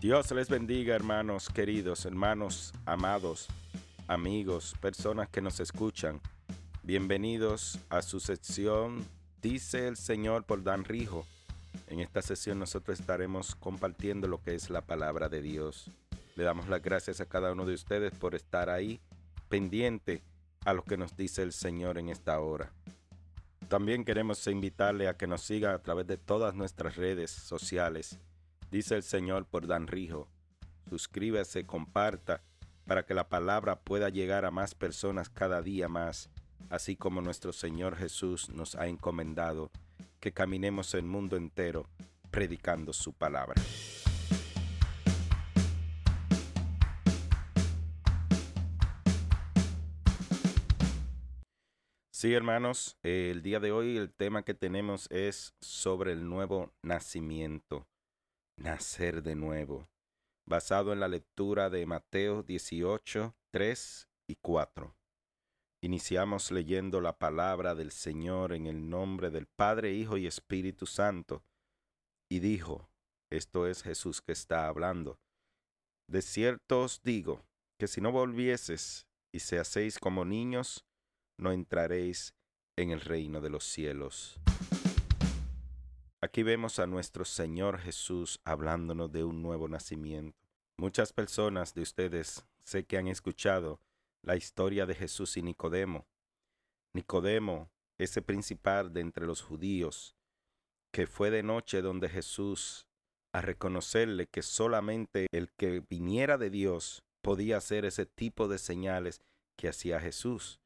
Dios les bendiga, hermanos queridos, hermanos amados, amigos, personas que nos escuchan. Bienvenidos a su sección Dice el Señor por Dan Rijo. En esta sesión nosotros estaremos compartiendo lo que es la palabra de Dios. Le damos las gracias a cada uno de ustedes por estar ahí pendiente a lo que nos dice el Señor en esta hora. También queremos invitarle a que nos siga a través de todas nuestras redes sociales dice el Señor por Dan Rijo. Suscríbase, comparta, para que la palabra pueda llegar a más personas cada día más, así como nuestro Señor Jesús nos ha encomendado que caminemos el mundo entero predicando su palabra. Sí, hermanos, el día de hoy el tema que tenemos es sobre el nuevo nacimiento nacer de nuevo, basado en la lectura de Mateo 18, 3 y 4. Iniciamos leyendo la palabra del Señor en el nombre del Padre, Hijo y Espíritu Santo. Y dijo, esto es Jesús que está hablando, de cierto os digo, que si no volvieses y se hacéis como niños, no entraréis en el reino de los cielos. Aquí vemos a nuestro Señor Jesús hablándonos de un nuevo nacimiento. Muchas personas de ustedes sé que han escuchado la historia de Jesús y Nicodemo. Nicodemo, ese principal de entre los judíos, que fue de noche donde Jesús a reconocerle que solamente el que viniera de Dios podía hacer ese tipo de señales que hacía Jesús.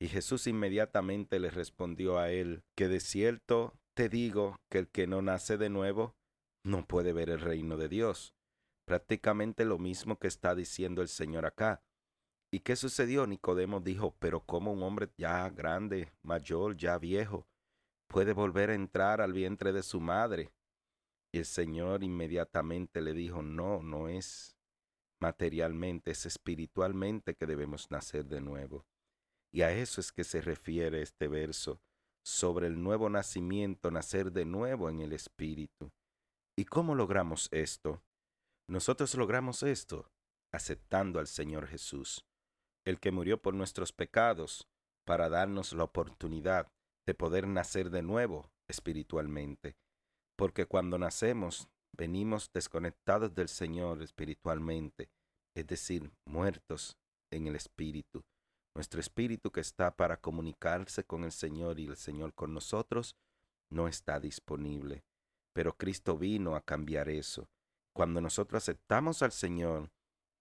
Y Jesús inmediatamente le respondió a él que de cierto te digo que el que no nace de nuevo no puede ver el reino de Dios. Prácticamente lo mismo que está diciendo el Señor acá. ¿Y qué sucedió? Nicodemo dijo, pero ¿cómo un hombre ya grande, mayor, ya viejo, puede volver a entrar al vientre de su madre? Y el Señor inmediatamente le dijo, no, no es materialmente, es espiritualmente que debemos nacer de nuevo. Y a eso es que se refiere este verso sobre el nuevo nacimiento, nacer de nuevo en el Espíritu. ¿Y cómo logramos esto? Nosotros logramos esto aceptando al Señor Jesús, el que murió por nuestros pecados, para darnos la oportunidad de poder nacer de nuevo espiritualmente. Porque cuando nacemos, venimos desconectados del Señor espiritualmente, es decir, muertos en el Espíritu. Nuestro espíritu que está para comunicarse con el Señor y el Señor con nosotros no está disponible. Pero Cristo vino a cambiar eso. Cuando nosotros aceptamos al Señor,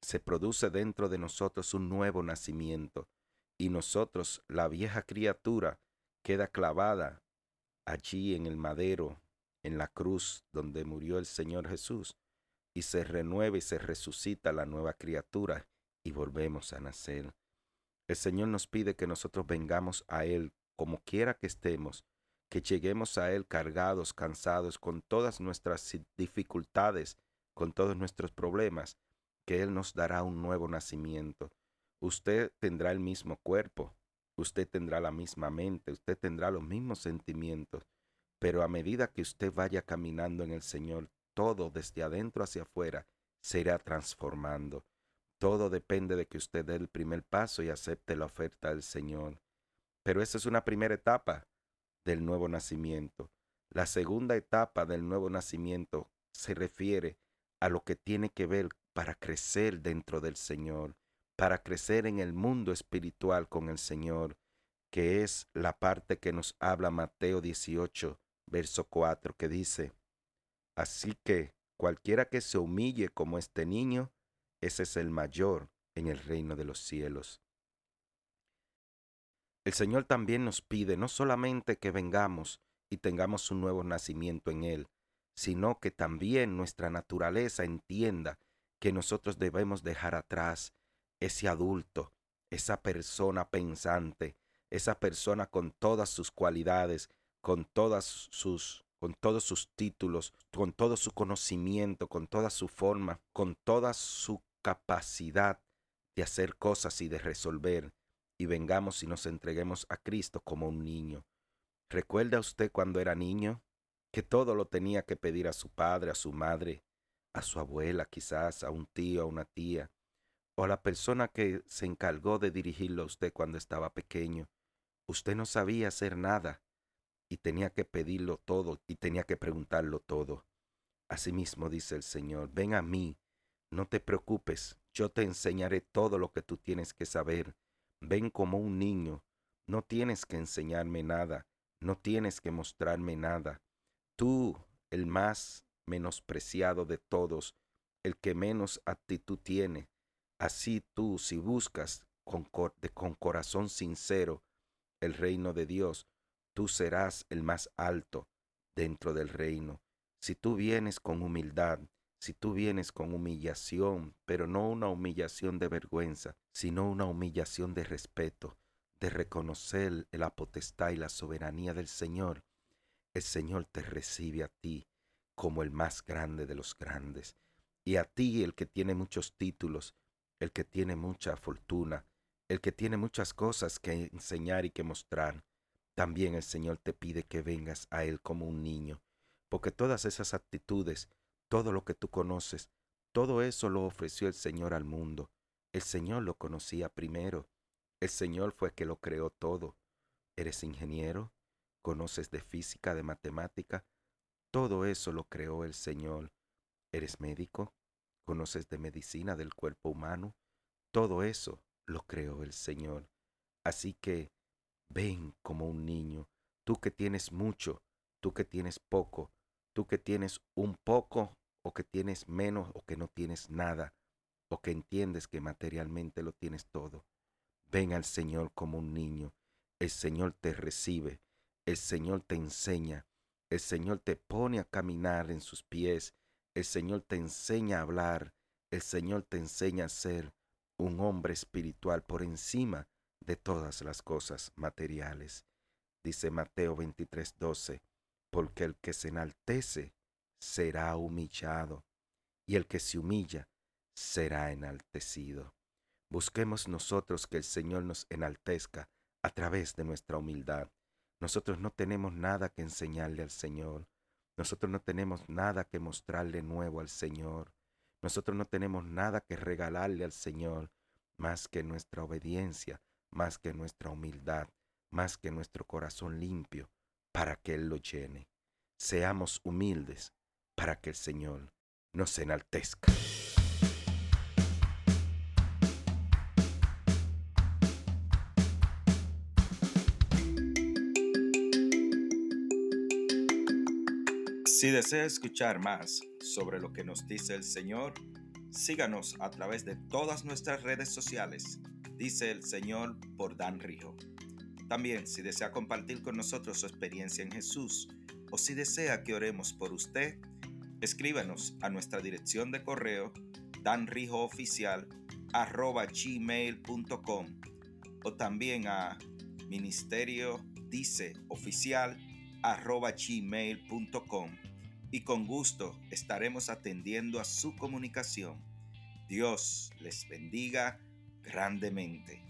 se produce dentro de nosotros un nuevo nacimiento y nosotros, la vieja criatura, queda clavada allí en el madero, en la cruz donde murió el Señor Jesús, y se renueva y se resucita la nueva criatura y volvemos a nacer. El Señor nos pide que nosotros vengamos a Él como quiera que estemos, que lleguemos a Él cargados, cansados, con todas nuestras dificultades, con todos nuestros problemas, que Él nos dará un nuevo nacimiento. Usted tendrá el mismo cuerpo, usted tendrá la misma mente, usted tendrá los mismos sentimientos, pero a medida que usted vaya caminando en el Señor, todo desde adentro hacia afuera se irá transformando. Todo depende de que usted dé el primer paso y acepte la oferta del Señor. Pero esa es una primera etapa del nuevo nacimiento. La segunda etapa del nuevo nacimiento se refiere a lo que tiene que ver para crecer dentro del Señor, para crecer en el mundo espiritual con el Señor, que es la parte que nos habla Mateo 18, verso 4, que dice, Así que cualquiera que se humille como este niño, ese es el mayor en el reino de los cielos. El Señor también nos pide no solamente que vengamos y tengamos un nuevo nacimiento en Él, sino que también nuestra naturaleza entienda que nosotros debemos dejar atrás ese adulto, esa persona pensante, esa persona con todas sus cualidades, con todas sus con todos sus títulos, con todo su conocimiento, con toda su forma, con toda su capacidad de hacer cosas y de resolver, y vengamos y nos entreguemos a Cristo como un niño. ¿Recuerda usted cuando era niño? Que todo lo tenía que pedir a su padre, a su madre, a su abuela, quizás a un tío, a una tía, o a la persona que se encargó de dirigirlo a usted cuando estaba pequeño. Usted no sabía hacer nada y tenía que pedirlo todo y tenía que preguntarlo todo. Asimismo dice el Señor, ven a mí, no te preocupes, yo te enseñaré todo lo que tú tienes que saber. Ven como un niño, no tienes que enseñarme nada, no tienes que mostrarme nada. Tú, el más menospreciado de todos, el que menos actitud tiene, así tú, si buscas con, con corazón sincero el reino de Dios, tú serás el más alto dentro del reino. Si tú vienes con humildad, si tú vienes con humillación, pero no una humillación de vergüenza, sino una humillación de respeto, de reconocer la potestad y la soberanía del Señor, el Señor te recibe a ti como el más grande de los grandes. Y a ti, el que tiene muchos títulos, el que tiene mucha fortuna, el que tiene muchas cosas que enseñar y que mostrar, también el Señor te pide que vengas a Él como un niño, porque todas esas actitudes, todo lo que tú conoces, todo eso lo ofreció el Señor al mundo. El Señor lo conocía primero. El Señor fue que lo creó todo. ¿Eres ingeniero? ¿Conoces de física, de matemática? Todo eso lo creó el Señor. ¿Eres médico? ¿Conoces de medicina del cuerpo humano? Todo eso lo creó el Señor. Así que ven como un niño, tú que tienes mucho, tú que tienes poco, tú que tienes un poco o que tienes menos o que no tienes nada, o que entiendes que materialmente lo tienes todo. Ven al Señor como un niño. El Señor te recibe, el Señor te enseña, el Señor te pone a caminar en sus pies, el Señor te enseña a hablar, el Señor te enseña a ser un hombre espiritual por encima de todas las cosas materiales. Dice Mateo 23:12, porque el que se enaltece será humillado, y el que se humilla será enaltecido. Busquemos nosotros que el Señor nos enaltezca a través de nuestra humildad. Nosotros no tenemos nada que enseñarle al Señor. Nosotros no tenemos nada que mostrarle nuevo al Señor. Nosotros no tenemos nada que regalarle al Señor más que nuestra obediencia, más que nuestra humildad, más que nuestro corazón limpio, para que Él lo llene. Seamos humildes para que el Señor nos enaltezca. Si desea escuchar más sobre lo que nos dice el Señor, síganos a través de todas nuestras redes sociales dice el Señor por Dan Rijo. También, si desea compartir con nosotros su experiencia en Jesús o si desea que oremos por usted, escríbanos a nuestra dirección de correo danrijooficial@gmail.com o también a ministerio y con gusto estaremos atendiendo a su comunicación. Dios les bendiga grandemente.